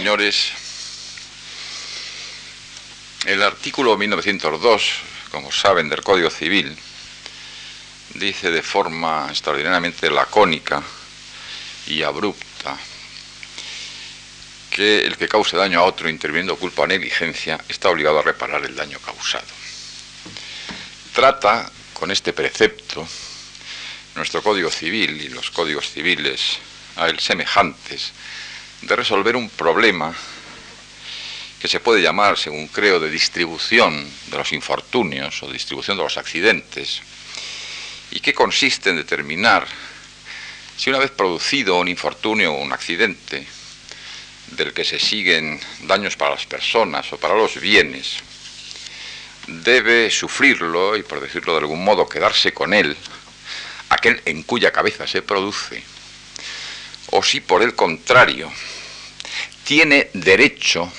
señores, el artículo 1902, como saben, del Código Civil, dice de forma extraordinariamente lacónica y abrupta que el que cause daño a otro interviniendo culpa o negligencia está obligado a reparar el daño causado. Trata con este precepto nuestro Código Civil y los códigos civiles a él semejantes de resolver un problema que se puede llamar, según creo, de distribución de los infortunios o distribución de los accidentes, y que consiste en determinar si una vez producido un infortunio o un accidente, del que se siguen daños para las personas o para los bienes, debe sufrirlo y, por decirlo de algún modo, quedarse con él, aquel en cuya cabeza se produce, o si por el contrario tiene derecho,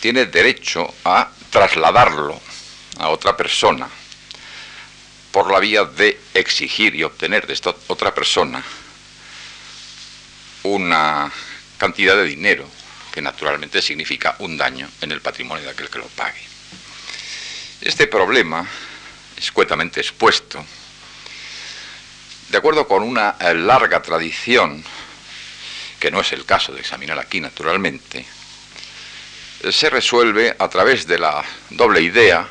tiene derecho a trasladarlo a otra persona por la vía de exigir y obtener de esta otra persona una cantidad de dinero que naturalmente significa un daño en el patrimonio de aquel que lo pague. Este problema, escuetamente expuesto, de acuerdo con una eh, larga tradición, que no es el caso de examinar aquí naturalmente, se resuelve a través de la doble idea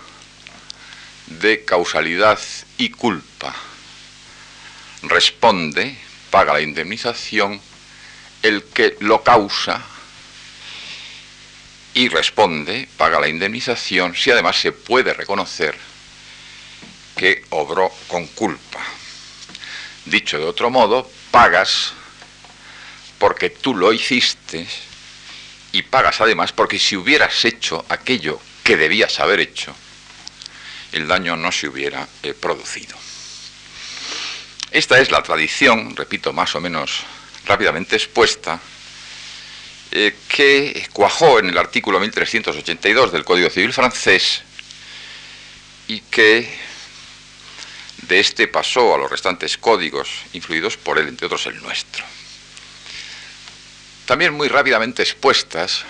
de causalidad y culpa. Responde, paga la indemnización, el que lo causa y responde, paga la indemnización, si además se puede reconocer que obró con culpa. Dicho de otro modo, pagas porque tú lo hiciste y pagas además porque si hubieras hecho aquello que debías haber hecho, el daño no se hubiera eh, producido. Esta es la tradición, repito, más o menos rápidamente expuesta, eh, que cuajó en el artículo 1382 del Código Civil francés y que de este pasó a los restantes códigos influidos por él, entre otros el nuestro. También muy rápidamente expuestas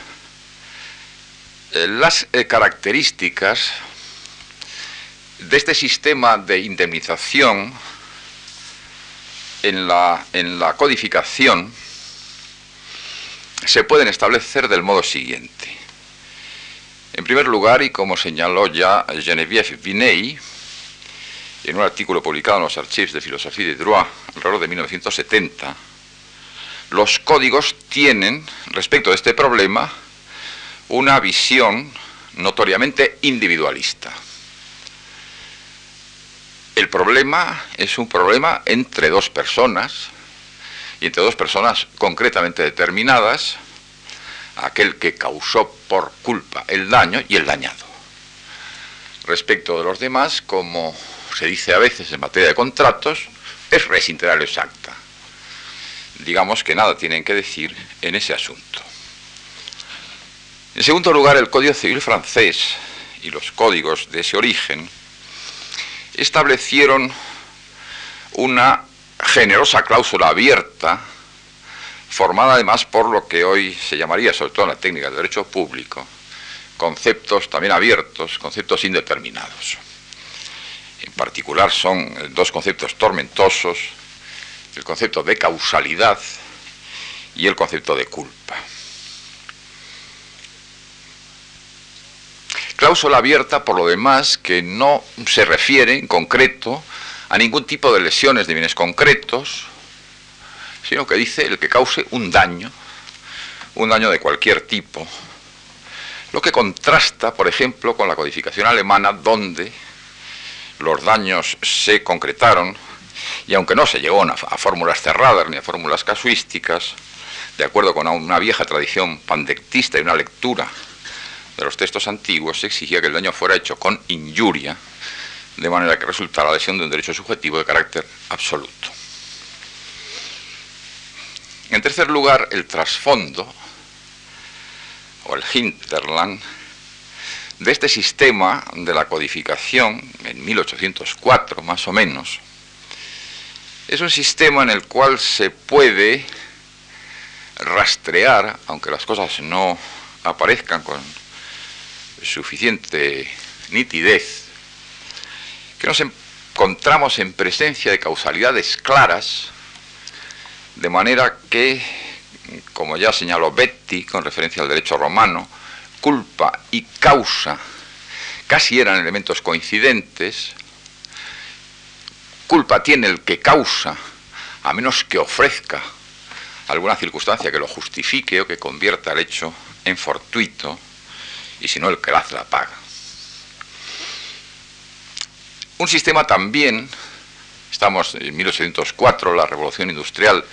eh, las características de este sistema de indemnización en la, en la codificación se pueden establecer del modo siguiente. En primer lugar, y como señaló ya Geneviève En un artículo publicado en los Archives de Filosofía de Droit alrededor de 1970, los códigos tienen, respecto de este problema, una visión notoriamente individualista. El problema es un problema entre dos personas, y entre dos personas concretamente determinadas, aquel que causó por culpa el daño y el dañado. Respecto de los demás, como se dice a veces en materia de contratos, es res integral exacta. Digamos que nada tienen que decir en ese asunto. En segundo lugar, el Código Civil francés y los códigos de ese origen establecieron una generosa cláusula abierta, formada además por lo que hoy se llamaría, sobre todo en la técnica de derecho público, conceptos también abiertos, conceptos indeterminados. En particular son dos conceptos tormentosos, el concepto de causalidad y el concepto de culpa. Cláusula abierta, por lo demás, que no se refiere en concreto a ningún tipo de lesiones de bienes concretos, sino que dice el que cause un daño, un daño de cualquier tipo, lo que contrasta, por ejemplo, con la codificación alemana, donde los daños se concretaron, y aunque no se llegó a, fórmulas cerradas ni a fórmulas casuísticas, de acuerdo con una vieja tradición pandectista y una lectura de los textos antiguos se exigía que el daño fuera hecho con injuria, de manera que resultara la lesión de un derecho subjetivo de carácter absoluto. En tercer lugar, el trasfondo, o el hinterland, de este sistema de la codificación, en 1804 más o menos, es un sistema en el cual se puede rastrear, aunque las cosas no aparezcan con suficiente nitidez, que nos encontramos en presencia de causalidades claras, de manera que, como ya señaló Betty con referencia al derecho romano, culpa y causa casi eran elementos coincidentes, culpa tiene el que causa, a menos que ofrezca alguna circunstancia que lo justifique o que convierta el hecho en fortuito, y si no el que la hace la paga. Un sistema también, estamos en 1804, la revolución industrial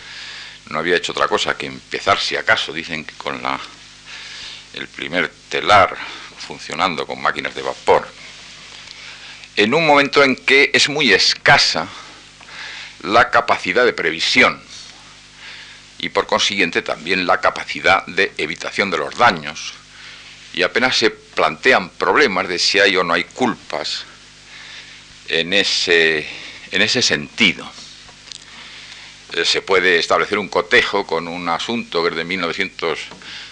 no había hecho otra cosa que empezar, si acaso, dicen que con la, el primer telar funcionando con máquinas de vapor, en un momento en que es muy escasa la capacidad de previsión y por consiguiente también la capacidad de evitación de los daños y apenas se plantean problemas de si hay o no hay culpas en ese, en ese sentido. Eh, se puede establecer un cotejo con un asunto que es de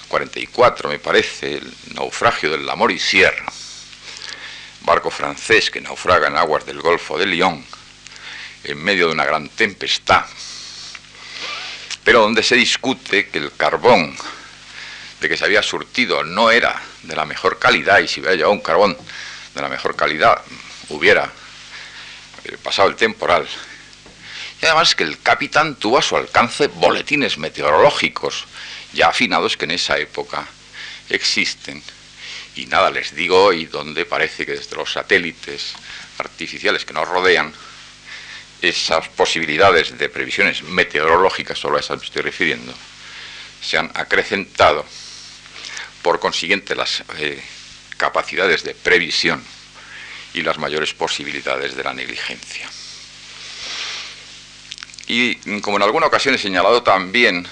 1944, me parece, el naufragio del Amor y Sierra, barco francés que naufraga en aguas del Golfo de Lyon en medio de una gran tempestad, pero donde se discute que el carbón de que se había surtido no era de la mejor calidad y si hubiera llevado un carbón de la mejor calidad hubiera eh, pasado el temporal. Y además que el capitán tuvo a su alcance boletines meteorológicos ya afinados que en esa época existen. Y nada les digo y donde parece que desde los satélites artificiales que nos rodean, esas posibilidades de previsiones meteorológicas, solo a esas me estoy refiriendo, se han acrecentado. Por consiguiente, las eh, capacidades de previsión y las mayores posibilidades de la negligencia. Y como en alguna ocasión he señalado también,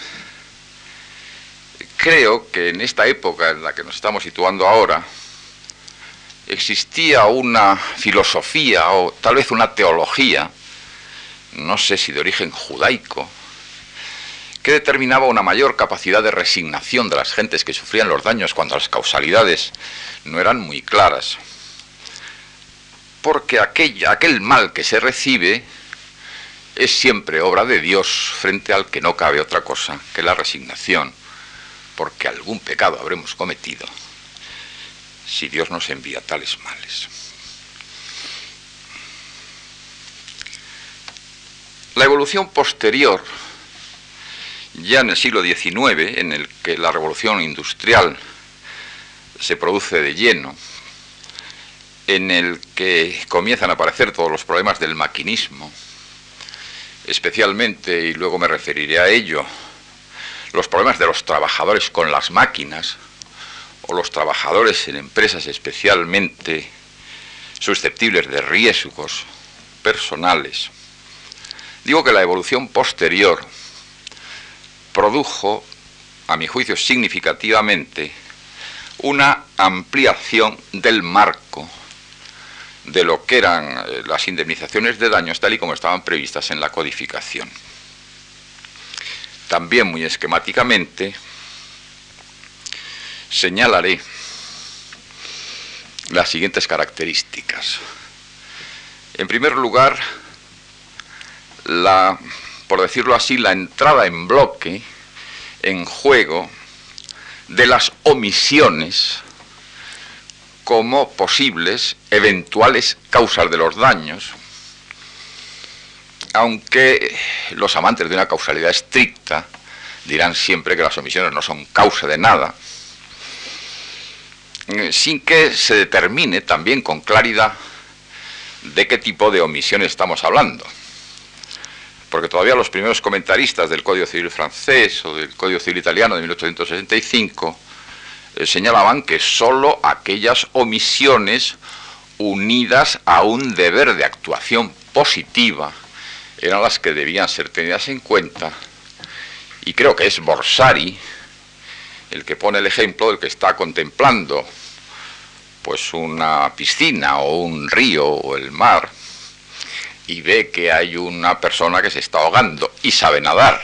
creo que en esta época en la que nos estamos situando ahora, existía una filosofía o tal vez una teología, no sé si de origen judaico, que determinaba una mayor capacidad de resignación de las gentes que sufrían los daños cuando las causalidades no eran muy claras. Porque aquella, aquel mal que se recibe es siempre obra de Dios frente al que no cabe otra cosa que la resignación, porque algún pecado habremos cometido si Dios nos envía tales males. La evolución posterior ya en el siglo XIX, en el que la revolución industrial se produce de lleno, en el que comienzan a aparecer todos los problemas del maquinismo, especialmente, y luego me referiré a ello, los problemas de los trabajadores con las máquinas, o los trabajadores en empresas especialmente susceptibles de riesgos personales. Digo que la evolución posterior produjo, a mi juicio significativamente, una ampliación del marco de lo que eran eh, las indemnizaciones de daños tal y como estaban previstas en la codificación. También muy esquemáticamente señalaré las siguientes características. En primer lugar, la por decirlo así, la entrada en bloque, en juego, de las omisiones como posibles, eventuales causas de los daños, aunque los amantes de una causalidad estricta dirán siempre que las omisiones no son causa de nada, sin que se determine también con claridad de qué tipo de omisión estamos hablando. Porque todavía los primeros comentaristas del Código Civil francés o del Código Civil italiano de 1865 eh, señalaban que sólo aquellas omisiones unidas a un deber de actuación positiva eran las que debían ser tenidas en cuenta. Y creo que es Borsari el que pone el ejemplo del que está contemplando pues una piscina o un río o el mar y ve que hay una persona que se está ahogando y sabe nadar.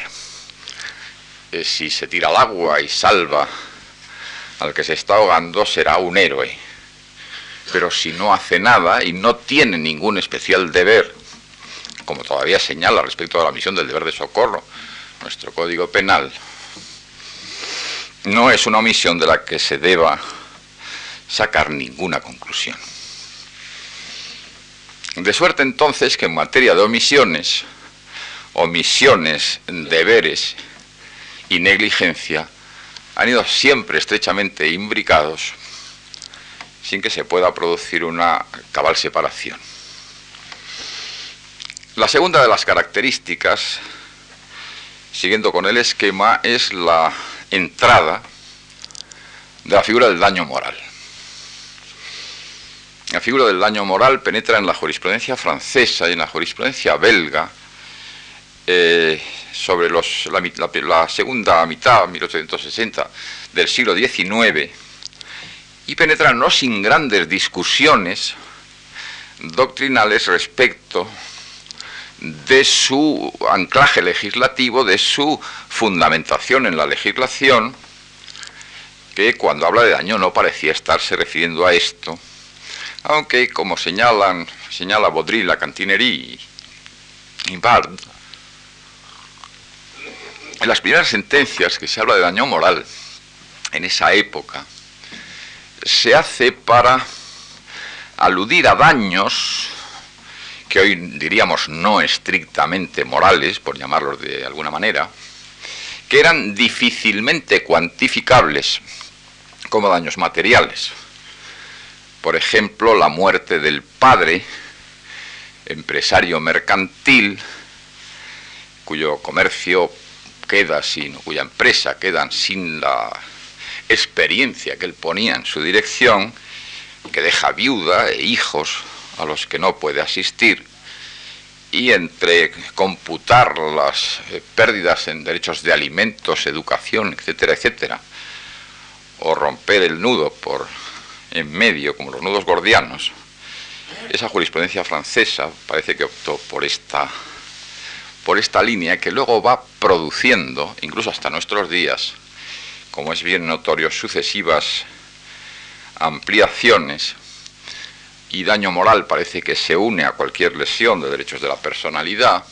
eh, si se tira al agua y salva al que se está ahogando, será un héroe. Pero si no hace nada y no tiene ningún especial deber, como todavía señala respecto a la misión del deber de socorro nuestro Código Penal, no es una omisión de la que se deba sacar ninguna conclusión. De suerte entonces que en materia de omisiones, omisiones, deberes y negligencia han ido siempre estrechamente imbricados sin que se pueda producir una cabal separación. La segunda de las características, siguiendo con el esquema, es la entrada de la figura del daño moral. La figura del daño moral penetra en la jurisprudencia francesa y en la jurisprudencia belga eh, sobre los, la, segunda mitad, 1860, del siglo XIX, y penetra no sin grandes discusiones doctrinales respecto de su anclaje legislativo, de su fundamentación en la legislación, que cuando habla de daño no parecía estarse refiriendo a esto, aunque como señalan, señala Baudrillard, Cantinerí y Bard, en las primeras sentencias que se habla de daño moral en esa época, se hace para aludir a daños que hoy diríamos no estrictamente morales, por llamarlos de alguna manera, que eran difícilmente cuantificables como daños materiales. Por ejemplo, la muerte del padre, empresario mercantil, cuyo comercio queda sin, cuya empresa queda sin la experiencia que él ponía en su dirección, que deja viuda e hijos a los que no puede asistir, y entre computar las eh, pérdidas en derechos de alimentos, educación, etcétera, etcétera, o romper el nudo por en medio, como los nudos gordianos, esa jurisprudencia francesa parece que optó por esta, por esta línea que luego va produciendo, incluso hasta nuestros días, como es bien notorio, sucesivas ampliaciones y daño moral parece que se une a cualquier lesión de derechos de la personalidad,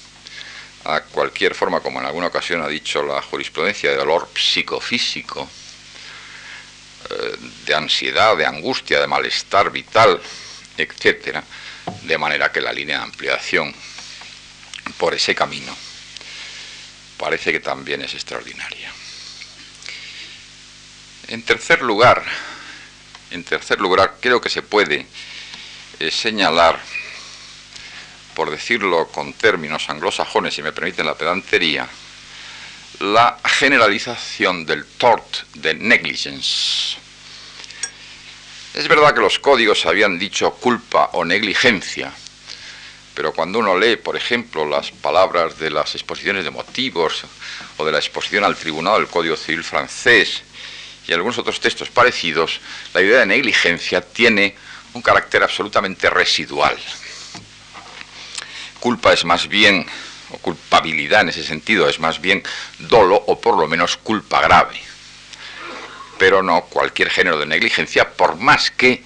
a cualquier forma, como en alguna ocasión ha dicho la jurisprudencia, de dolor psicofísico, eh, de ansiedad, de angustia, de malestar vital, etc. De manera que la línea de ampliación por ese camino parece que también es extraordinaria. En tercer lugar, en tercer lugar, creo que se puede eh, señalar, por decirlo con términos anglosajones, si me permiten la pedantería, la generalización del tort de negligence. Es verdad que los códigos habían dicho culpa o negligencia, pero cuando uno lee, por ejemplo, las palabras de las exposiciones de motivos o de la exposición al tribunal del Código Civil francés y algunos otros textos parecidos, la idea de negligencia tiene un carácter absolutamente residual. Culpa es más bien, o culpabilidad en ese sentido, es más bien dolo o por lo menos culpa grave. Pero no cualquier género de negligencia, por más que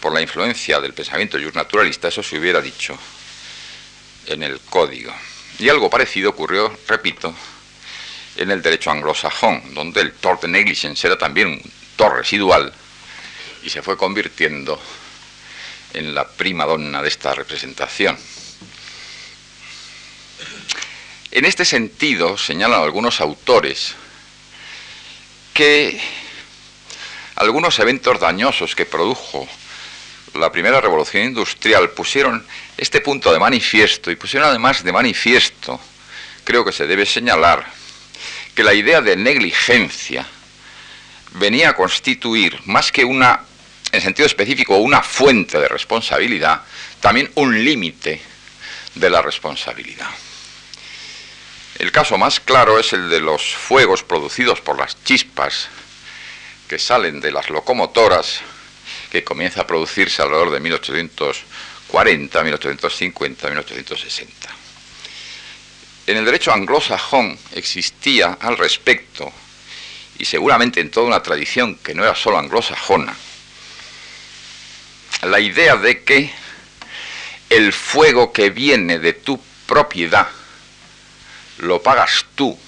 por la influencia del pensamiento naturalista eso se hubiera dicho en el código. Y algo parecido ocurrió, repito, en el derecho anglosajón, donde el tort de negligence era también un tort residual y se fue convirtiendo en la prima donna de esta representación. En este sentido, señalan algunos autores que algunos eventos dañosos que produjo la primera revolución industrial pusieron este punto de manifiesto y pusieron además de manifiesto, creo que se debe señalar, que la idea de negligencia venía a constituir más que una en sentido específico una fuente de responsabilidad, también un límite de la responsabilidad. El caso más claro es el de los fuegos producidos por las chispas que salen de las locomotoras, que comienza a producirse alrededor de 1840, 1850, 1860. En el derecho anglosajón existía al respecto, y seguramente en toda una tradición que no era solo anglosajona, la idea de que el fuego que viene de tu propiedad lo pagas tú,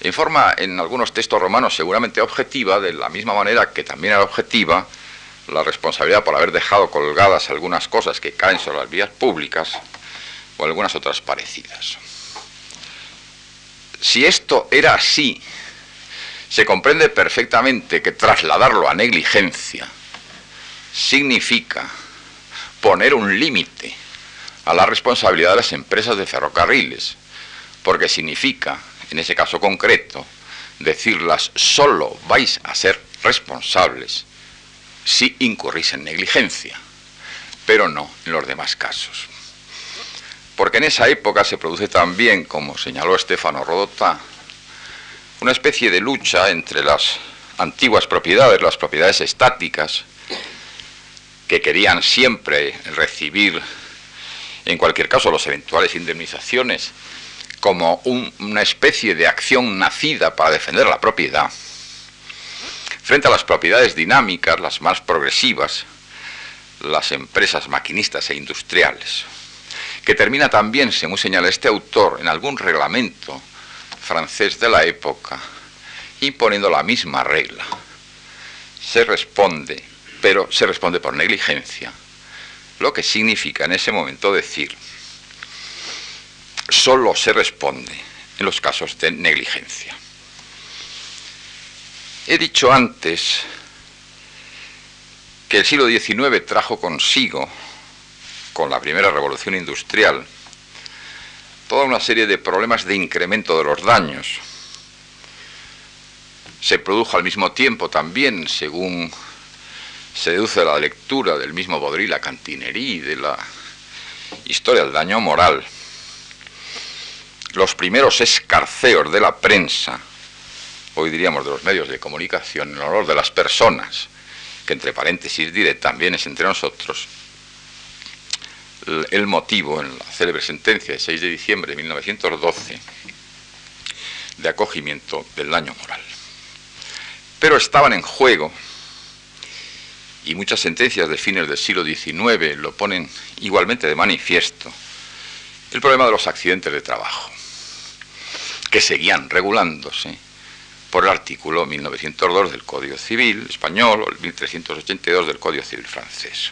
en forma, en algunos textos romanos, seguramente objetiva, de la misma manera que también era objetiva la responsabilidad por haber dejado colgadas algunas cosas que caen sobre las vías públicas o algunas otras parecidas. Si esto era así, se comprende perfectamente que trasladarlo a negligencia significa poner un límite a la responsabilidad de las empresas de ferrocarriles, porque significa, en ese caso concreto, decirlas solo vais a ser responsables si incurrís en negligencia, pero no en los demás casos. Porque en esa época se produce también, como señaló Estefano Rodota, una especie de lucha entre las antiguas propiedades, las propiedades estáticas, que querían siempre recibir, en cualquier caso, las eventuales indemnizaciones como una especie de acción nacida para defender la propiedad, frente a las propiedades dinámicas, las más progresivas, las empresas maquinistas e industriales, que termina también, según señala este autor, en algún reglamento francés de la época, imponiendo la misma regla. Se responde pero se responde por negligencia, lo que significa en ese momento decir, solo se responde en los casos de negligencia. He dicho antes que el siglo XIX trajo consigo, con la primera revolución industrial, toda una serie de problemas de incremento de los daños. Se produjo al mismo tiempo también, según se deduce de la lectura del mismo Baudrillard, la cantinería de la historia del daño moral, los primeros escarceos de la prensa, hoy diríamos de los medios de comunicación, en honor de las personas, que entre paréntesis diré también es entre nosotros, el motivo en la célebre sentencia de 6 de diciembre de 1912 de acogimiento del daño moral. Pero estaban en juego y muchas sentencias de fines del siglo XIX lo ponen igualmente de manifiesto, el problema de los accidentes de trabajo, que seguían regulándose por el artículo 1902 del Código Civil español o el 1382 del Código Civil francés.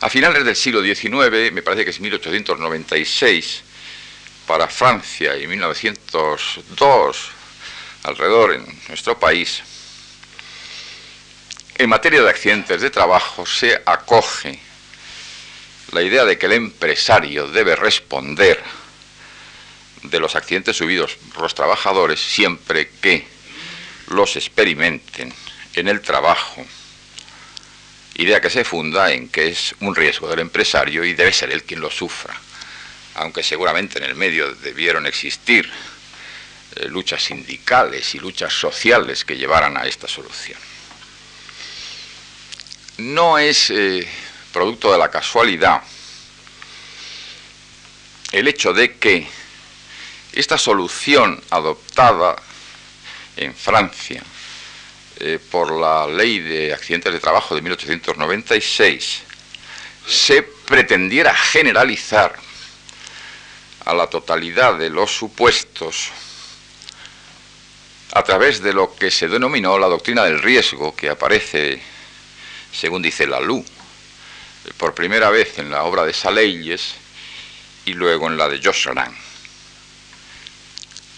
A finales del siglo XIX, me parece que es 1896, para Francia y 1902 alrededor en nuestro país, en materia de accidentes de trabajo se acoge la idea de que el empresario debe responder de los accidentes subidos por los trabajadores siempre que los experimenten en el trabajo. Idea que se funda en que es un riesgo del empresario y debe ser él quien lo sufra, aunque seguramente en el medio debieron existir eh, luchas sindicales y luchas sociales que llevaran a esta solución no es eh, producto de la casualidad el hecho de que esta solución adoptada en Francia eh, por la ley de accidentes de trabajo de 1896 se pretendiera generalizar a la totalidad de los supuestos a través de lo que se denominó la doctrina del riesgo que aparece según dice la Lu, por primera vez en la obra de Saleyes y luego en la de Josserand.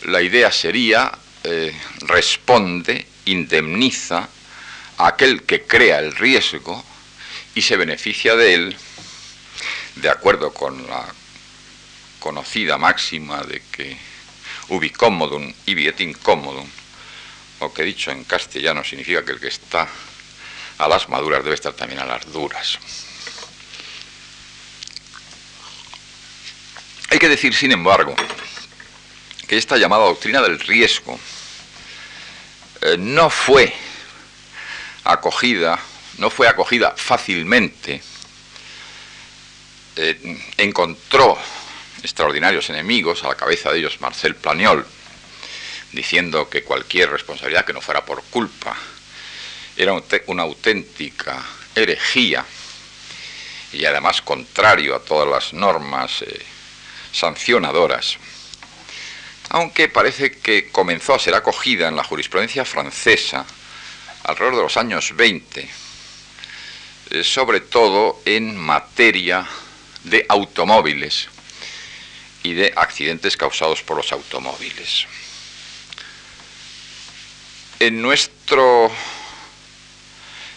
La idea sería, eh, responde, indemniza a aquel que crea el riesgo y se beneficia de él, de acuerdo con la conocida máxima de que ubi commodum ibi incomodum, o que dicho en castellano significa que el que está a las maduras debe estar también a las duras. Hay que decir, sin embargo, que esta llamada doctrina del riesgo eh, no fue acogida, no fue acogida fácilmente eh, encontró extraordinarios enemigos, a la cabeza de ellos Marcel Planiol, diciendo que cualquier responsabilidad que no fuera por culpa era una auténtica herejía y además contrario a todas las normas eh, sancionadoras, aunque parece que comenzó a ser acogida en la jurisprudencia francesa alrededor de los años 20, eh, sobre todo en materia de automóviles y de accidentes causados por los automóviles. En nuestro,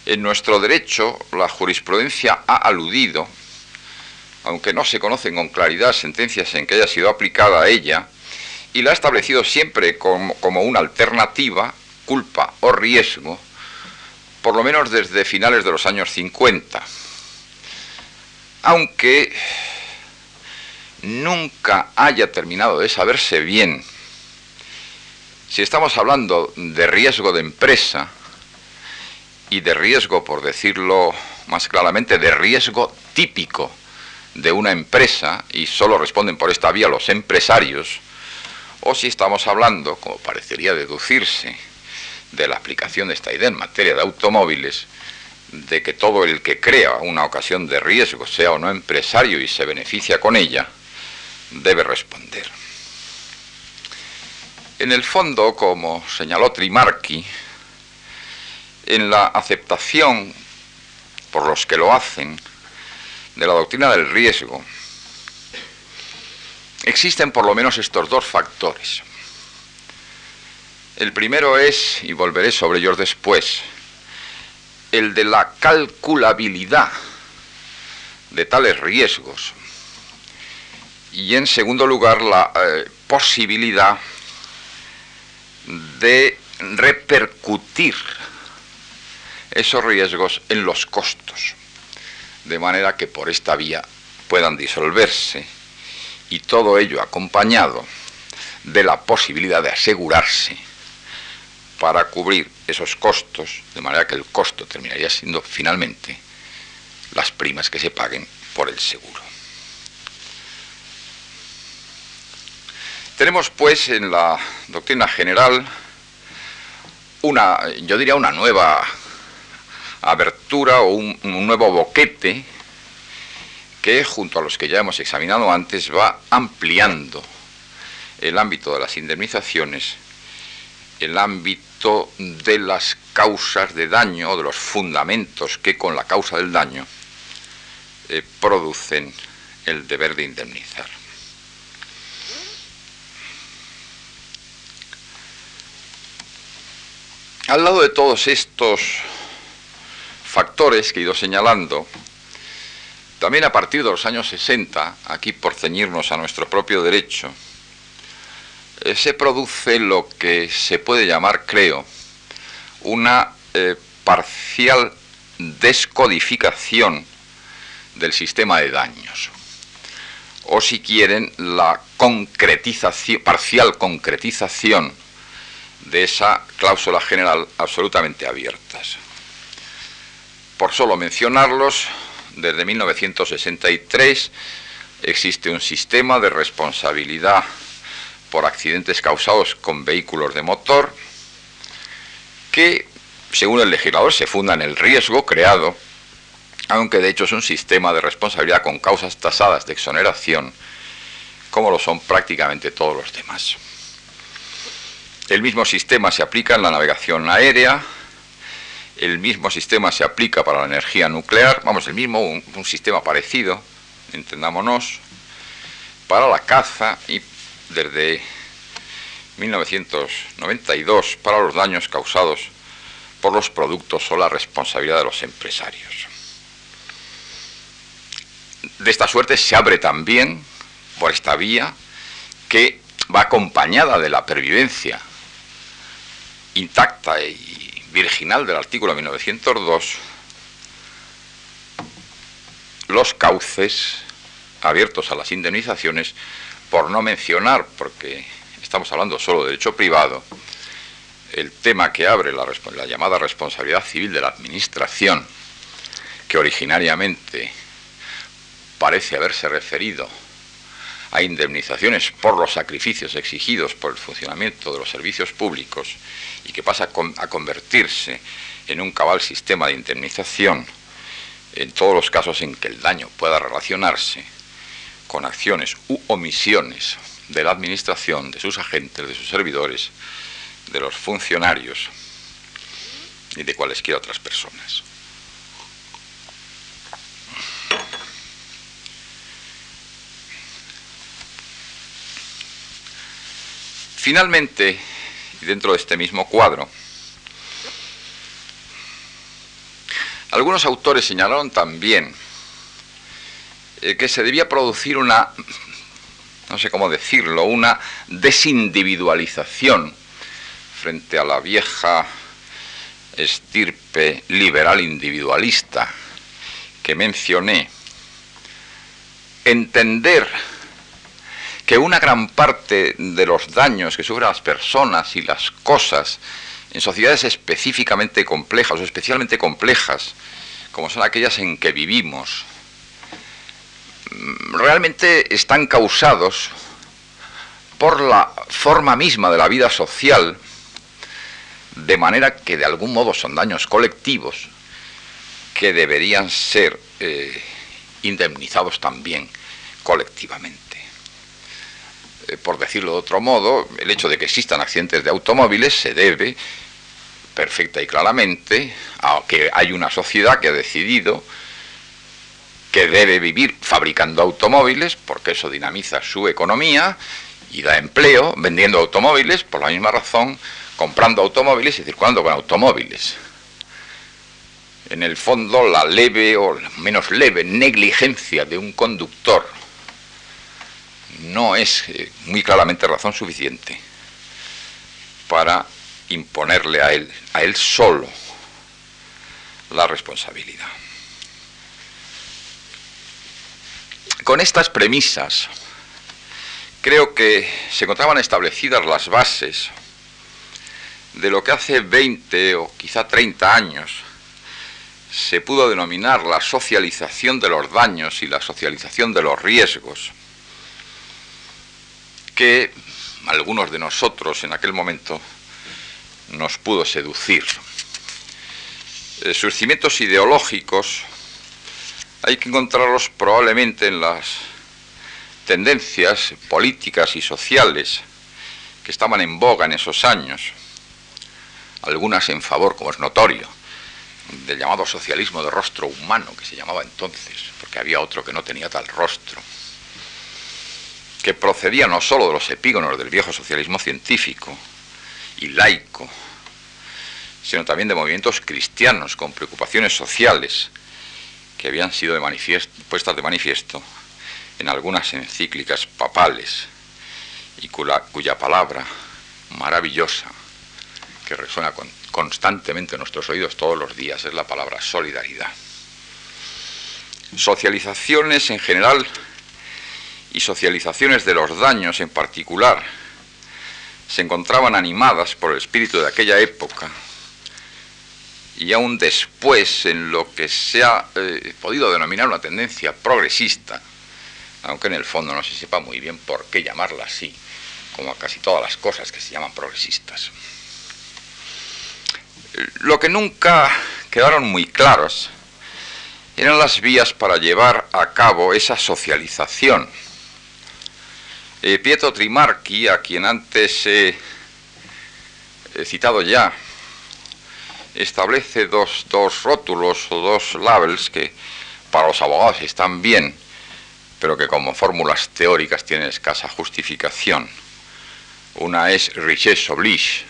en nuestro derecho, la jurisprudencia ha aludido, aunque no se conocen con claridad sentencias en que haya sido aplicada a ella, y la ha establecido siempre como, como una alternativa, culpa o riesgo, por lo menos desde finales de los años 50. Aunque nunca haya terminado de saberse bien si estamos hablando de riesgo de empresa y de riesgo, por decirlo más claramente, de riesgo típico de una empresa, y solo responden por esta vía los empresarios, o si estamos hablando, como parecería deducirse, de la aplicación de esta idea en materia de automóviles, de que todo el que crea una ocasión de riesgo, sea o no empresario y se beneficia con ella, debe responder. En el fondo, como señaló Trimarchi, en la aceptación por los que lo hacen de la doctrina del riesgo, existen por lo menos estos dos factores. El primero es, y volveré sobre ellos después, el de la calculabilidad de tales riesgos y en segundo lugar la eh, posibilidad de repercutir esos riesgos en los costos, de manera que por esta vía puedan disolverse y todo ello acompañado de la posibilidad de asegurarse para cubrir esos costos, de manera que el costo terminaría siendo finalmente las primas que se paguen por el seguro. Tenemos pues en la doctrina general una, yo diría una nueva abertura o un, nuevo boquete que junto a los que ya hemos examinado antes va ampliando el ámbito de las indemnizaciones, el ámbito de las causas de daño de los fundamentos que con la causa del daño eh, producen el deber de indemnizar. Al lado de todos estos factores que he ido señalando, también a partir de los años 60, aquí por ceñirnos a nuestro propio derecho, eh, se produce lo que se puede llamar, creo, una eh, parcial descodificación del sistema de daños. O si quieren, la concretización, parcial concretización de esa cláusula general absolutamente abiertas. Por solo mencionarlos, desde 1963 existe un sistema de responsabilidad por accidentes causados con vehículos de motor que, según el legislador, se funda en el riesgo creado, aunque de hecho es un sistema de responsabilidad con causas tasadas de exoneración, como lo son prácticamente todos los demás. El mismo sistema se aplica en la navegación aérea, el mismo sistema se aplica para la energía nuclear, vamos, el mismo, un, sistema parecido, entendámonos, para la caza y desde 1992 para los daños causados por los productos o la responsabilidad de los empresarios. De esta suerte se abre también, por esta vía, que va acompañada de la pervivencia intacta y virginal del artículo 1902 los cauces abiertos a las indemnizaciones, por no mencionar, porque estamos hablando solo de derecho privado, el tema que abre la, la llamada responsabilidad civil de la Administración, que originariamente parece haberse referido a indemnizaciones por los sacrificios exigidos por el funcionamiento de los servicios públicos y que pasa a convertirse en un cabal sistema de indemnización en todos los casos en que el daño pueda relacionarse con acciones u omisiones de la administración, de sus agentes, de sus servidores, de los funcionarios y de cualesquiera otras personas. Finalmente, dentro de este mismo cuadro, algunos autores señalaron también eh, que se debía producir una, no sé cómo decirlo, una desindividualización frente a la vieja estirpe liberal individualista que mencioné, entender que una gran parte de los daños que sufren las personas y las cosas en sociedades específicamente complejas o especialmente complejas, como son aquellas en que vivimos, mm, realmente están causados por la forma misma de la vida social, de manera que de algún modo son daños colectivos que deberían ser eh, indemnizados también colectivamente. Eh, por decirlo de otro modo, el hecho de que existan accidentes de automóviles se debe perfecta y claramente a que hay una sociedad que ha decidido que debe vivir fabricando automóviles porque eso dinamiza su economía y da empleo vendiendo automóviles, por la misma razón, comprando automóviles y circulando con automóviles. En el fondo, la leve o menos leve negligencia de un conductor no es eh, muy claramente razón suficiente para imponerle a él, a él solo, la responsabilidad. Con estas premisas, creo que se encontraban establecidas las bases de lo que hace 20 o quizá 30 años se pudo denominar la socialización de los daños y la socialización de los riesgos que algunos de nosotros en aquel momento nos pudo seducir. Eh, sus cimientos ideológicos hay que encontrarlos probablemente en las tendencias políticas y sociales que estaban en boga en esos años, algunas en favor, como es notorio, del llamado socialismo de rostro humano, que se llamaba entonces, porque había otro que no tenía tal rostro que procedía no sólo de los epígonos del viejo socialismo científico y laico, sino también de movimientos cristianos con preocupaciones sociales que habían sido de puestas de manifiesto en algunas encíclicas papales y cuya, palabra maravillosa que resuena constantemente en nuestros oídos todos los días es la palabra solidaridad. Socializaciones en general y socializaciones de los daños en particular se encontraban animadas por el espíritu de aquella época y aún después en lo que se ha eh, podido denominar una tendencia progresista, aunque en el fondo no se sepa muy bien por qué llamarla así, como a casi todas las cosas que se llaman progresistas. Lo que nunca quedaron muy claros eran las vías para llevar a cabo esa socialización eh, Pietro Trimarchi, a quien antes he, citado ya, establece dos, dos rótulos o dos labels que para los abogados están bien, pero que como fórmulas teóricas tienen escasa justificación. Una es richesse oblige,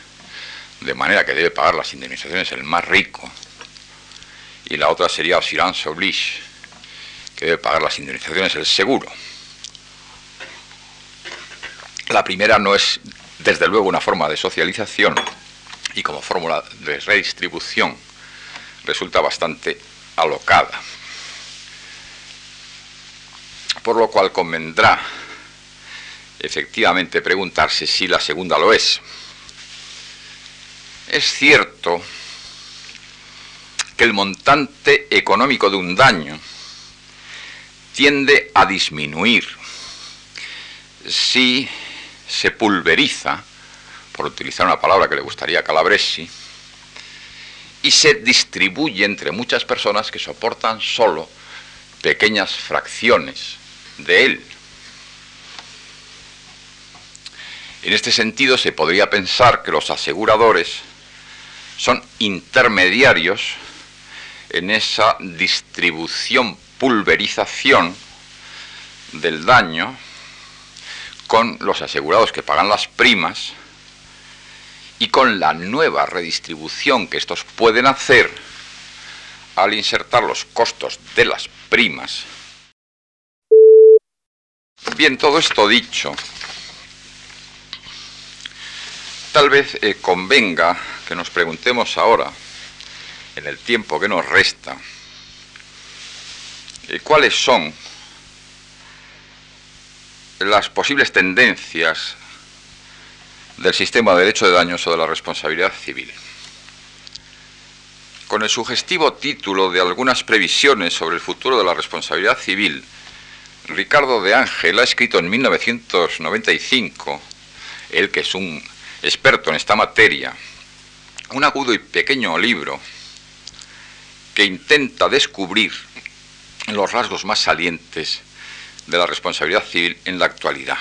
de manera que debe pagar las indemnizaciones el más rico, y la otra sería assurance oblige, que debe pagar las indemnizaciones el seguro. La primera no es, desde luego, una forma de socialización y como fórmula de redistribución resulta bastante alocada. Por lo cual convendrá efectivamente preguntarse si la segunda lo es. Es cierto que el montante económico de un daño tiende a disminuir si se pulveriza, por utilizar una palabra que le gustaría a Calabresi, y se distribuye entre muchas personas que soportan solo pequeñas fracciones de él. En este sentido, se podría pensar que los aseguradores son intermediarios en esa distribución, pulverización del daño con los asegurados que pagan las primas y con la nueva redistribución que estos pueden hacer al insertar los costos de las primas. Bien, todo esto dicho, tal vez eh, convenga que nos preguntemos ahora, en el tiempo que nos resta, eh, cuáles son las posibles tendencias del sistema de derecho de daños o de la responsabilidad civil. Con el sugestivo título de algunas previsiones sobre el futuro de la responsabilidad civil, Ricardo de Ángel ha escrito en 1995, él que es un experto en esta materia, un agudo y pequeño libro que intenta descubrir los rasgos más salientes de la responsabilidad civil en la actualidad.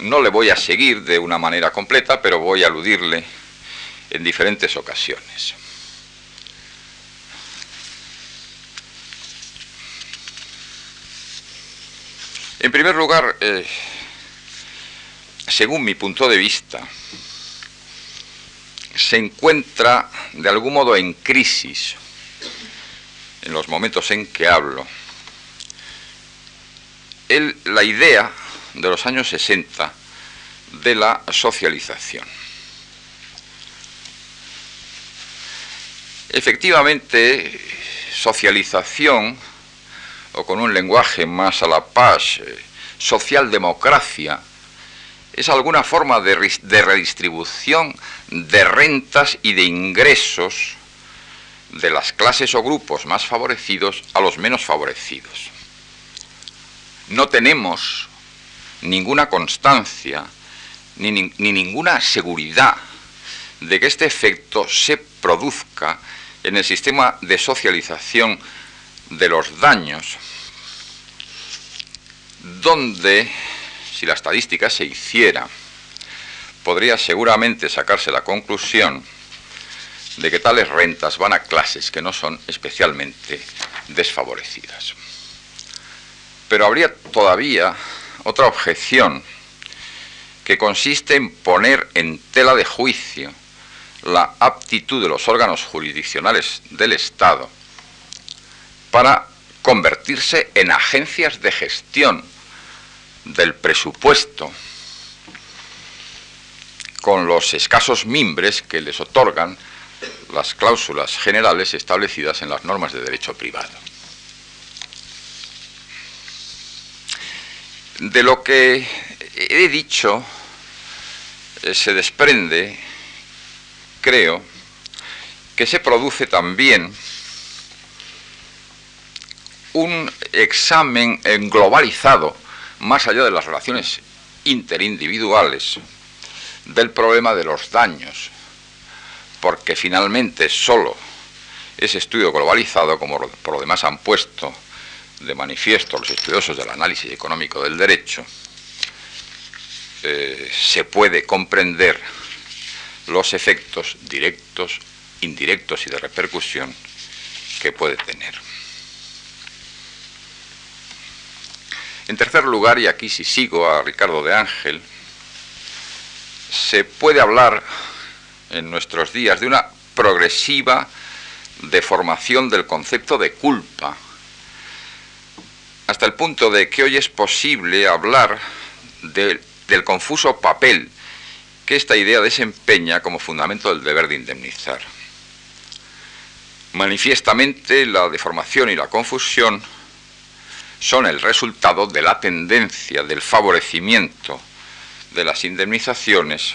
No le voy a seguir de una manera completa, pero voy a aludirle en diferentes ocasiones. En primer lugar, eh, según mi punto de vista, se encuentra de algún modo en crisis en los momentos en que hablo. La idea de los años 60 de la socialización. Efectivamente, socialización, o con un lenguaje más a la paz, eh, socialdemocracia, es alguna forma de, redistribución de rentas y de ingresos de las clases o grupos más favorecidos a los menos favorecidos. No tenemos ninguna constancia ni, ni, ninguna seguridad de que este efecto se produzca en el sistema de socialización de los daños, donde si la estadística se hiciera, podría seguramente sacarse la conclusión de que tales rentas van a clases que no son especialmente desfavorecidas. Pero habría todavía otra objeción que consiste en poner en tela de juicio la aptitud de los órganos jurisdiccionales del Estado para convertirse en agencias de gestión del presupuesto con los escasos mimbres que les otorgan las cláusulas generales establecidas en las normas de derecho privado. De lo que he dicho eh, se desprende, creo, que se produce también un examen globalizado más allá de las relaciones interindividuales, del problema de los daños, porque finalmente solo ese estudio globalizado, como por lo demás han puesto de manifiesto los estudiosos del análisis económico del derecho, eh, se puede comprender los efectos directos, indirectos y de repercusión que puede tener. En tercer lugar, y aquí si sigo a Ricardo de Ángel, se puede hablar en nuestros días de una progresiva deformación del concepto de culpa, hasta el punto de que hoy es posible hablar del confuso papel que esta idea desempeña como fundamento del deber de indemnizar. Manifiestamente la deformación y la confusión son el resultado de la tendencia del favorecimiento de las indemnizaciones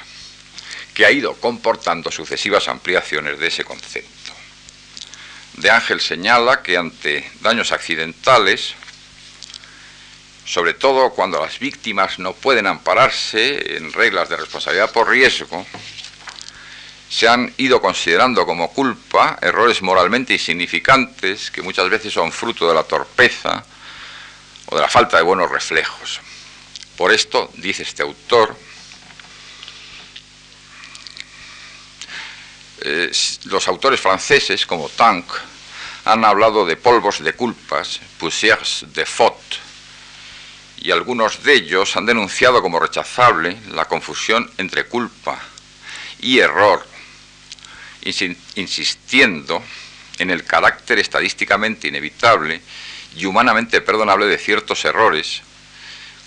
que ha ido comportando sucesivas ampliaciones de ese concepto. de Ángel señala que ante daños accidentales, sobre todo cuando las víctimas no pueden ampararse en reglas de responsabilidad por riesgo, se han ido considerando como culpa errores moralmente insignificantes que muchas veces son fruto de la torpeza o de la falta de buenos reflejos. Por esto, dice este autor, eh, los autores franceses como Tank han hablado de polvos de culpas, poussières de faute, y algunos de ellos han denunciado como rechazable la confusión entre culpa y error, insistiendo en el carácter estadísticamente inevitable y humanamente perdonable de ciertos errores,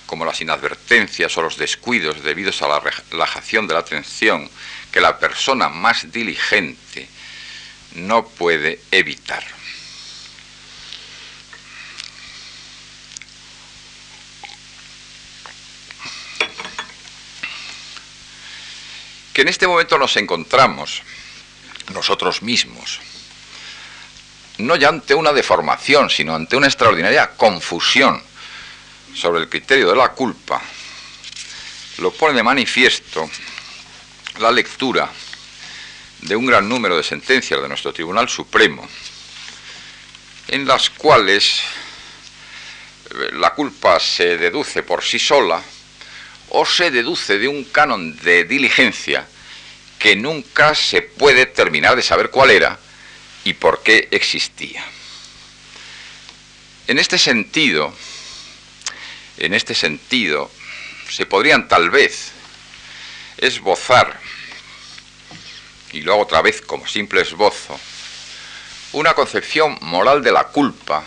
como las inadvertencias o los descuidos debidos a la relajación de la atención que la persona más diligente no puede evitar. Que en este momento nos encontramos nosotros mismos, no ya ante una deformación, sino ante una extraordinaria confusión sobre el criterio de la culpa, lo pone de manifiesto la lectura de un gran número de sentencias de nuestro Tribunal Supremo, en las cuales eh, la culpa se deduce por sí sola o se deduce de un canon de diligencia que nunca se puede terminar de saber cuál era y por qué existía. En este sentido, en este sentido, se podrían tal vez esbozar, y lo hago otra vez como simple esbozo, una concepción moral de la culpa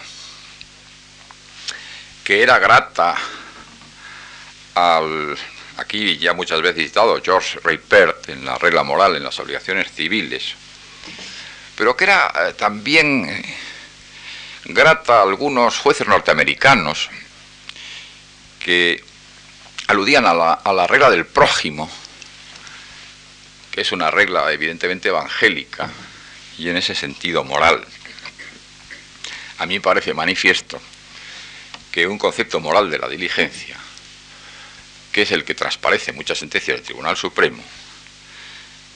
que era grata al, aquí ya muchas veces citado George Reipert en la regla moral, en las obligaciones civiles, pero que era eh, también eh, grata a algunos jueces norteamericanos que aludían a la, a la regla del prójimo, que es una regla evidentemente evangélica y en ese sentido moral. A mí me parece manifiesto que un concepto moral de la diligencia, que es el que transparece muchas sentencias del Tribunal Supremo,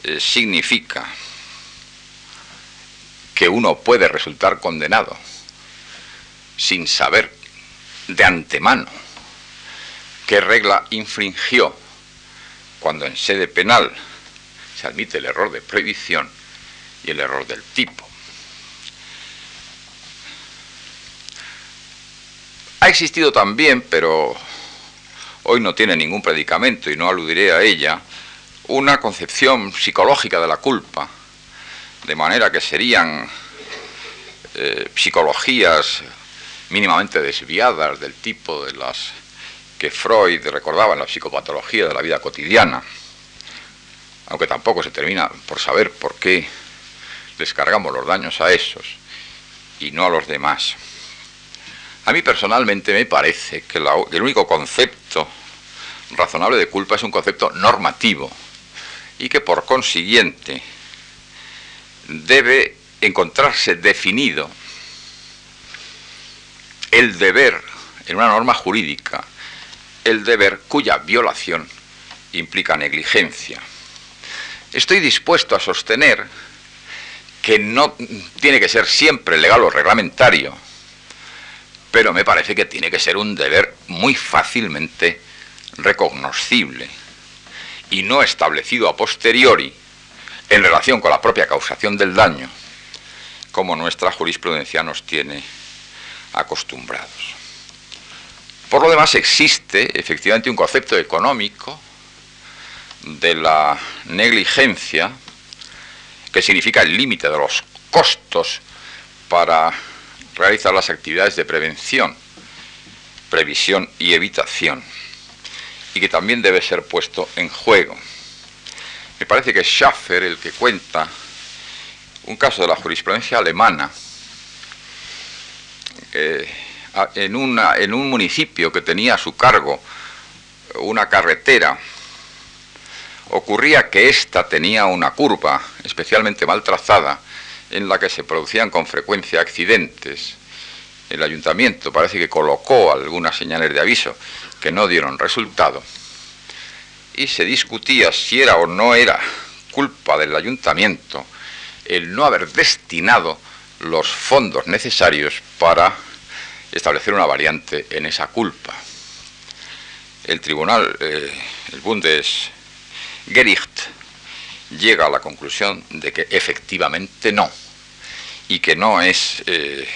eh, significa que uno puede resultar condenado sin saber de antemano qué regla infringió cuando en sede penal se admite el error de prohibición y el error del tipo. Ha existido también, pero hoy no tiene ningún predicamento y no aludiré a ella, una concepción psicológica de la culpa, de manera que serían eh, psicologías mínimamente desviadas del tipo de las que Freud recordaba en la psicopatología de la vida cotidiana, aunque tampoco se termina por saber por qué descargamos los daños a esos y no a los demás. A mí personalmente me parece que, el único concepto razonable de culpa es un concepto normativo y que por consiguiente debe encontrarse definido el deber en una norma jurídica, el deber cuya violación implica negligencia. Estoy dispuesto a sostener que no tiene que ser siempre legal o reglamentario, pero me parece que tiene que ser un deber muy fácilmente recognoscible y no establecido a posteriori en relación con la propia causación del daño, como nuestra jurisprudencia nos tiene acostumbrados. Por lo demás, existe efectivamente un concepto económico de la negligencia, que significa el límite de los costos para realizar las actividades de prevención, previsión y evitación, y que también debe ser puesto en juego. Me parece que es el que cuenta un caso de la jurisprudencia alemana en, una, en un municipio que tenía a su cargo una carretera, ocurría que ésta tenía una curva especialmente mal trazada en la que se producían con frecuencia accidentes, el ayuntamiento parece que colocó algunas señales de aviso que no dieron resultado y se discutía si era o no era culpa del ayuntamiento el no haber destinado los fondos necesarios para establecer una variante en esa culpa. El tribunal, eh, el Bundesgericht, llega a la conclusión de que efectivamente no, y que no es eh,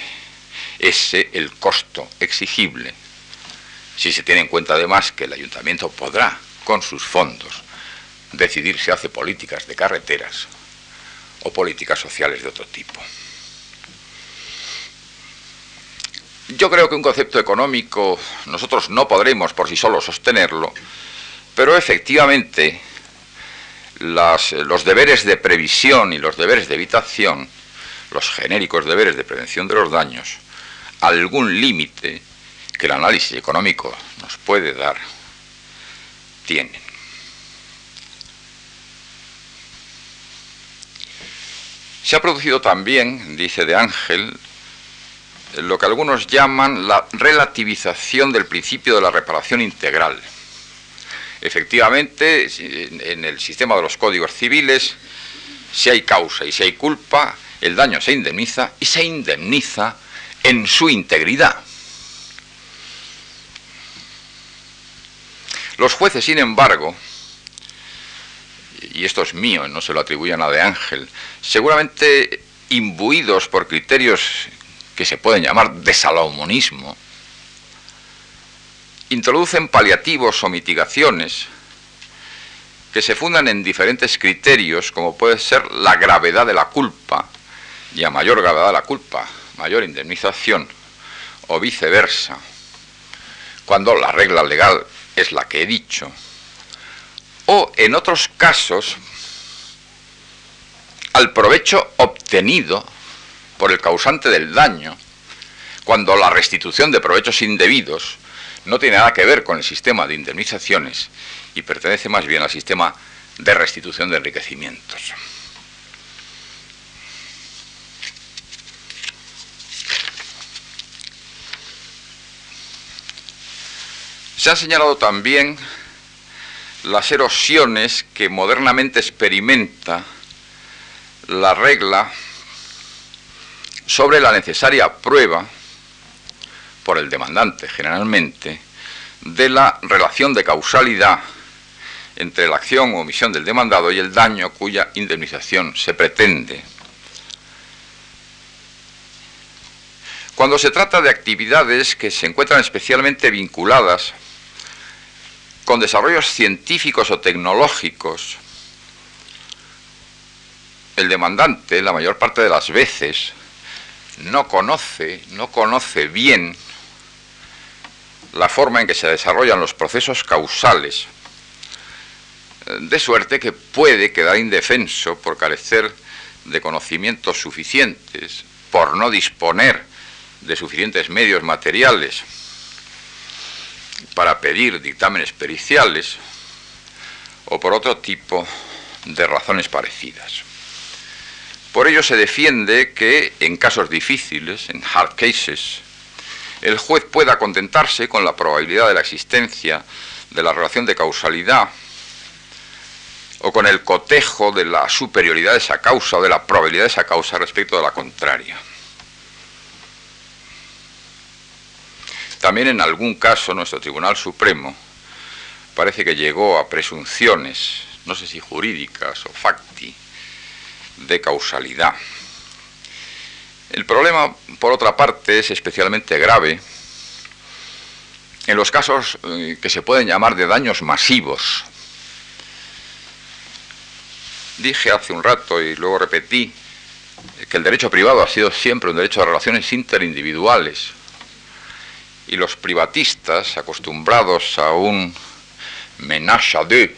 ese el costo exigible, si se tiene en cuenta además que el ayuntamiento podrá, con sus fondos, decidir si hace políticas de carreteras o políticas sociales de otro tipo. Yo creo que un concepto económico nosotros no podremos por sí solos sostenerlo, pero efectivamente los deberes de previsión y los deberes de evitación, los genéricos deberes de prevención de los daños, algún límite que el análisis económico nos puede dar, tienen. Se ha producido también, dice de Ángel, lo que algunos llaman la relativización del principio de la reparación integral. Efectivamente, en el sistema de los códigos civiles, si hay causa y si hay culpa, el daño se indemniza y se indemniza en su integridad. Los jueces, sin embargo, y esto es mío, no se lo atribuyan a de Ángel, seguramente imbuidos por criterios que se pueden llamar de salomonismo, introducen paliativos o mitigaciones que se fundan en diferentes criterios, como puede ser la gravedad de la culpa, y a mayor gravedad de la culpa, mayor indemnización, o viceversa, cuando la regla legal es la que he dicho, o en otros casos, al provecho obtenido por el causante del daño, cuando la restitución de provechos indebidos no tiene nada que ver con el sistema de indemnizaciones y pertenece más bien al sistema de restitución de enriquecimientos. Se han señalado también las erosiones que modernamente experimenta la regla sobre la necesaria prueba por el demandante generalmente de la relación de causalidad entre la acción o omisión del demandado y el daño cuya indemnización se pretende. Cuando se trata de actividades que se encuentran especialmente vinculadas con desarrollos científicos o tecnológicos, el demandante la mayor parte de las veces no conoce, no conoce bien la forma en que se desarrollan los procesos causales, de suerte que puede quedar indefenso por carecer de conocimientos suficientes, por no disponer de suficientes medios materiales para pedir dictámenes periciales o por otro tipo de razones parecidas. Por ello se defiende que en casos difíciles, en hard cases, el juez pueda contentarse con la probabilidad de la existencia de la relación de causalidad o con el cotejo de la superioridad de esa causa o de la probabilidad de esa causa respecto de la contraria. También en algún caso nuestro Tribunal Supremo parece que llegó a presunciones, no sé si jurídicas o facti, de causalidad. El problema, por otra parte, es especialmente grave en los casos eh, que se pueden llamar de daños masivos. Dije hace un rato y luego repetí que el derecho privado ha sido siempre un derecho de relaciones interindividuales y los privatistas, acostumbrados a un ménage à deux,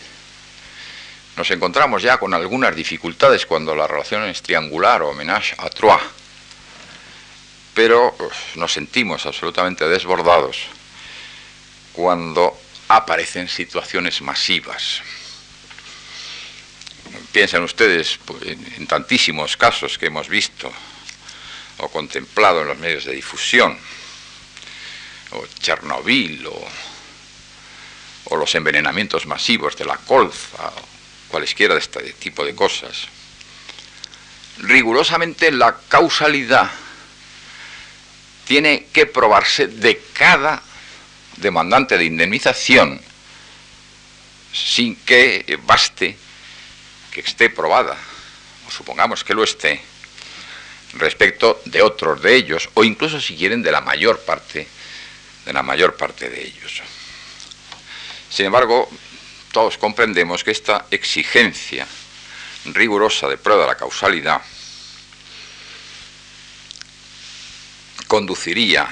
nos encontramos ya con algunas dificultades cuando la relación es triangular o ménage à trois, pero nos sentimos absolutamente desbordados cuando aparecen situaciones masivas. piensan ustedes pues, en tantísimos casos que hemos visto o contemplado en los medios de difusión, o Chernobyl, o, o los envenenamientos masivos de la colza, o cualesquiera de este tipo de cosas, rigurosamente la causalidad tiene que probarse de cada demandante de indemnización sin que baste que esté probada, o supongamos que lo esté, respecto de otros de ellos, o incluso si quieren de la mayor parte, de la mayor parte de ellos. Sin embargo, todos comprendemos que esta exigencia rigurosa de prueba de la causalidad conduciría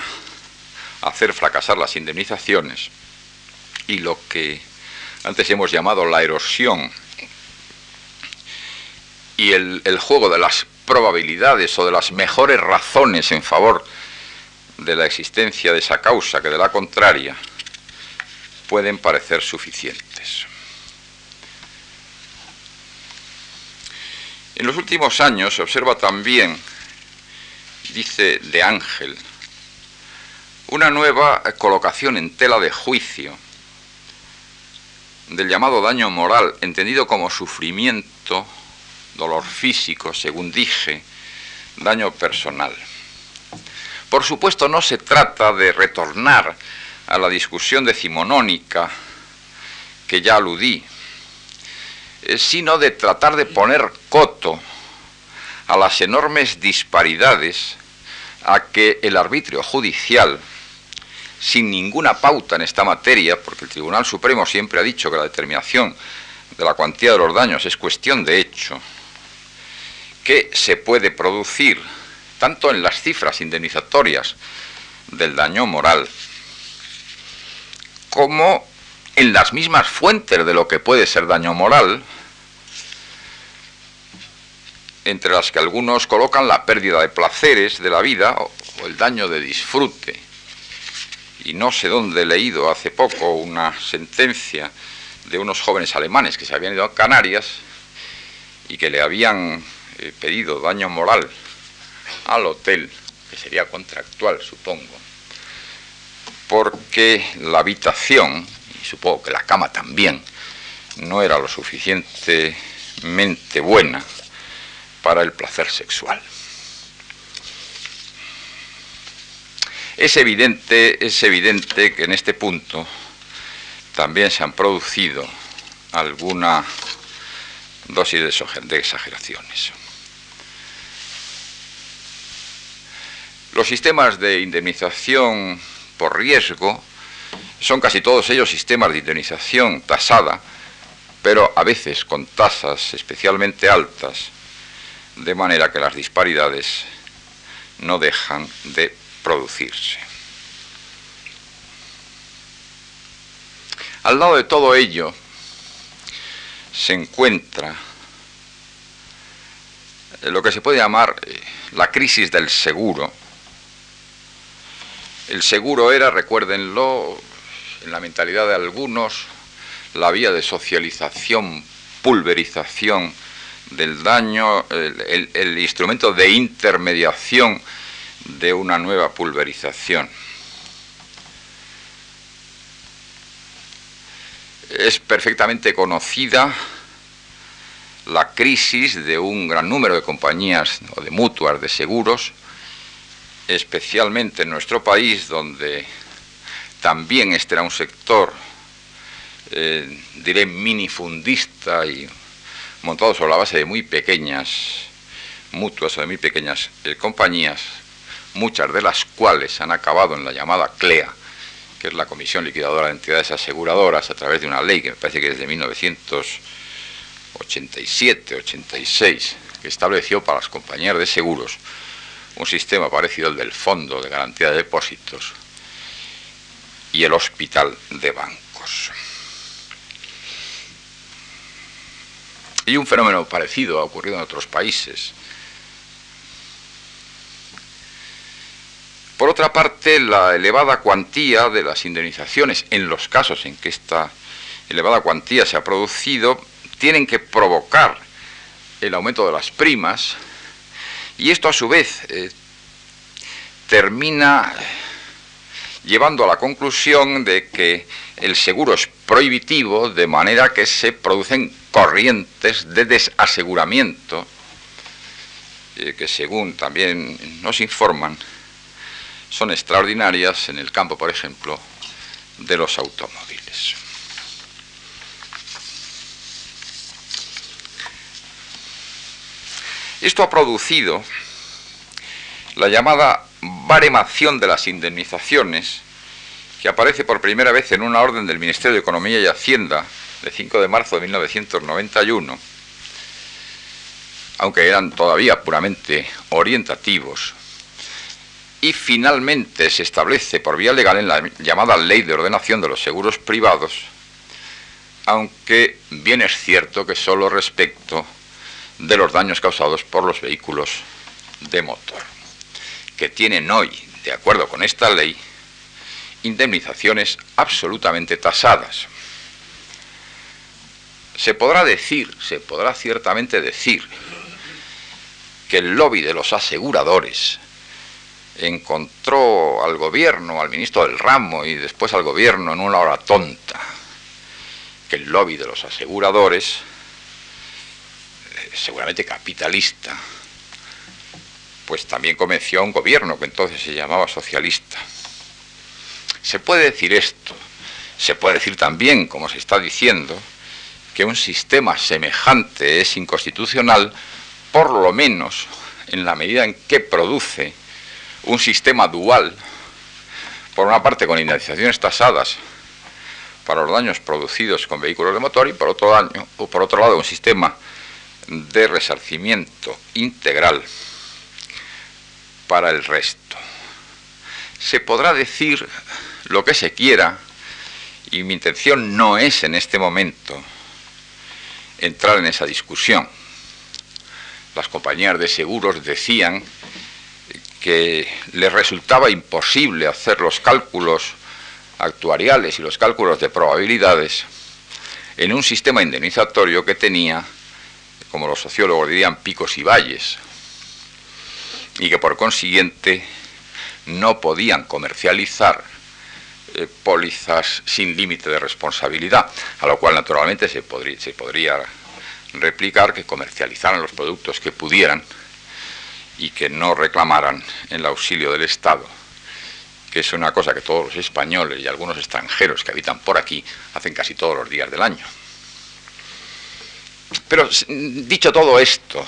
a hacer fracasar las indemnizaciones y lo que antes hemos llamado la erosión y el, juego de las probabilidades o de las mejores razones en favor de la existencia de esa causa que de la contraria pueden parecer suficientes. En los últimos años se observa también, dice De Ángel, una nueva colocación en tela de juicio del llamado daño moral, entendido como sufrimiento dolor físico, según dije, daño personal. Por supuesto, no se trata de retornar a la discusión decimonónica que ya aludí, eh, sino de tratar de poner coto a las enormes disparidades a que el arbitrio judicial, sin ninguna pauta en esta materia, porque el Tribunal Supremo siempre ha dicho que la determinación de la cuantía de los daños es cuestión de hecho, que se puede producir tanto en las cifras indemnizatorias del daño moral como en las mismas fuentes de lo que puede ser daño moral, entre las que algunos colocan la pérdida de placeres de la vida o, el daño de disfrute. Y no sé dónde he leído hace poco una sentencia de unos jóvenes alemanes que se habían ido a Canarias y que le habían pedido daño moral al hotel, que sería contractual, supongo, porque la habitación, y supongo que la cama también, no era lo suficientemente buena para el placer sexual. Es evidente, es evidente que en este punto también se han producido alguna dosis de exageraciones. Los sistemas de indemnización por riesgo son casi todos ellos sistemas de indemnización tasada, pero a veces con tasas especialmente altas, de manera que las disparidades no dejan de producirse. Al lado de todo ello se encuentra lo que se puede llamar eh, la crisis del seguro, el seguro era, recuérdenlo, en la mentalidad de algunos, la vía de socialización, pulverización del daño, el, instrumento de intermediación de una nueva pulverización. Es perfectamente conocida la crisis de un gran número de compañías o de mutuas de seguros especialmente en nuestro país, donde también este era un sector, eh, diré, minifundista y montado sobre la base de muy pequeñas mutuas o de muy pequeñas eh, compañías, muchas de las cuales han acabado en la llamada CLEA, que es la Comisión Liquidadora de Entidades Aseguradoras, a través de una ley que me parece que es de 1987-86, que estableció para las compañías de seguros un sistema parecido al del Fondo de Garantía de Depósitos y el Hospital de Bancos. Y un fenómeno parecido ha ocurrido en otros países. Por otra parte, la elevada cuantía de las indemnizaciones, en los casos en que esta elevada cuantía se ha producido, tienen que provocar el aumento de las primas, y esto a su vez eh, termina llevando a la conclusión de que el seguro es prohibitivo, de manera que se producen corrientes de desaseguramiento, eh, que según también nos informan, son extraordinarias en el campo, por ejemplo, de los automóviles. Esto ha producido la llamada baremación de las indemnizaciones, que aparece por primera vez en una orden del Ministerio de Economía y Hacienda de 5 de marzo de 1991, aunque eran todavía puramente orientativos, y finalmente se establece por vía legal en la llamada Ley de Ordenación de los Seguros Privados, aunque bien es cierto que solo respecto de los daños causados por los vehículos de motor, que tienen hoy, de acuerdo con esta ley, indemnizaciones absolutamente tasadas. Se podrá decir, se podrá ciertamente decir, que el lobby de los aseguradores encontró al gobierno, al ministro del ramo y después al gobierno en una hora tonta, que el lobby de los aseguradores, eh, seguramente capitalista, pues también convenció a un gobierno que entonces se llamaba socialista. Se puede decir esto, se puede decir también, como se está diciendo, que un sistema semejante es inconstitucional, por lo menos en la medida en que produce un sistema dual, por una parte con indemnizaciones tasadas para los daños producidos con vehículos de motor y por otro, daño, o por otro lado un sistema de resarcimiento integral para el resto. Se podrá decir lo que se quiera y mi intención no es en este momento entrar en esa discusión. Las compañías de seguros decían que les resultaba imposible hacer los cálculos actuariales y los cálculos de probabilidades en un sistema indemnizatorio que tenía, como los sociólogos dirían, picos y valles, y que por consiguiente no podían comercializar eh, pólizas sin límite de responsabilidad, a lo cual naturalmente se podría, se podría replicar que comercializaran los productos que pudieran y que no reclamaran el auxilio del Estado, que es una cosa que todos los españoles y algunos extranjeros que habitan por aquí hacen casi todos los días del año. Pero dicho todo esto,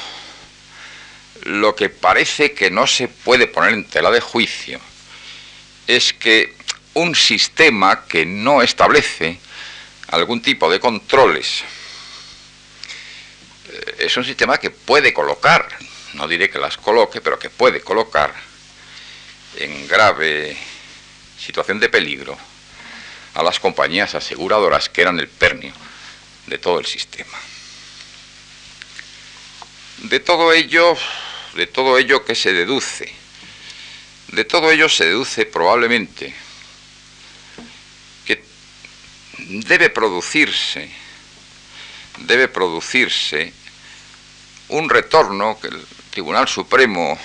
lo que parece que no se puede poner en tela de juicio es que un sistema que no establece algún tipo de controles eh, es un sistema que puede colocar no diré que las coloque, pero que puede colocar en grave situación de peligro a las compañías aseguradoras que eran el pernio de todo el sistema. De todo ello, de todo ello que se deduce, de todo ello se deduce probablemente que debe producirse, debe producirse un retorno que el Tribunal Supremo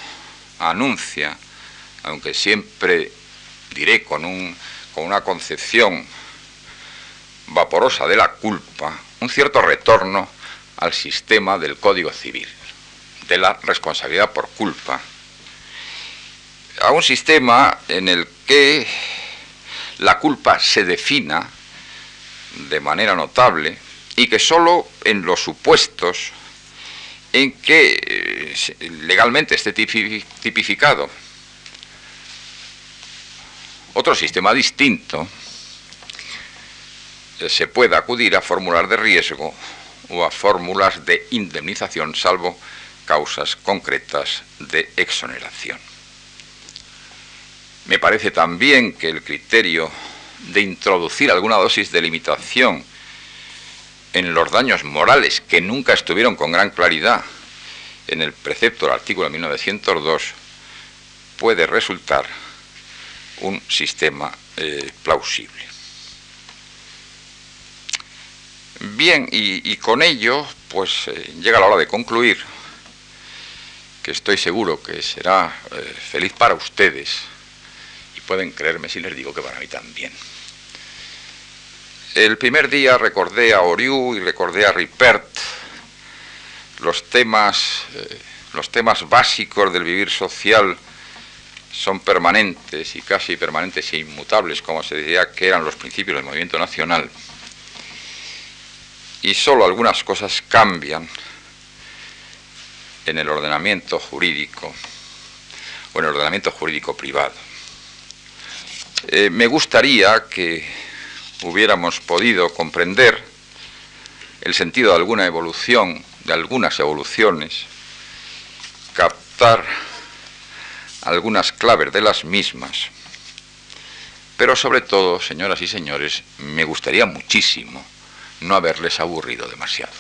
anuncia, aunque siempre diré con, un, con una concepción vaporosa de la culpa, un cierto retorno al sistema del Código Civil, de la responsabilidad por culpa, a un sistema en el que la culpa se defina de manera notable y que sólo en los supuestos en que eh, legalmente esté tipificado. Otro sistema distinto, eh, se puede acudir a fórmulas de riesgo o a fórmulas de indemnización, salvo causas concretas de exoneración. Me parece también que el criterio de introducir alguna dosis de limitación en los daños morales que nunca estuvieron con gran claridad en el precepto del artículo 1902 puede resultar un sistema eh, plausible. Bien, y, con ello, pues eh, llega la hora de concluir, que estoy seguro que será eh, feliz para ustedes, y pueden creerme si les digo que para mí también. El primer día recordé a Oriu y recordé a Ripert. Los temas, eh, los temas básicos del vivir social son permanentes y casi permanentes e inmutables, como se decía que eran los principios del movimiento nacional. Y solo algunas cosas cambian en el ordenamiento jurídico o en el ordenamiento jurídico privado. Eh, me gustaría que hubiéramos podido comprender el sentido de alguna evolución, de algunas evoluciones, captar algunas claves de las mismas, pero sobre todo, señoras y señores, me gustaría muchísimo no haberles aburrido demasiado.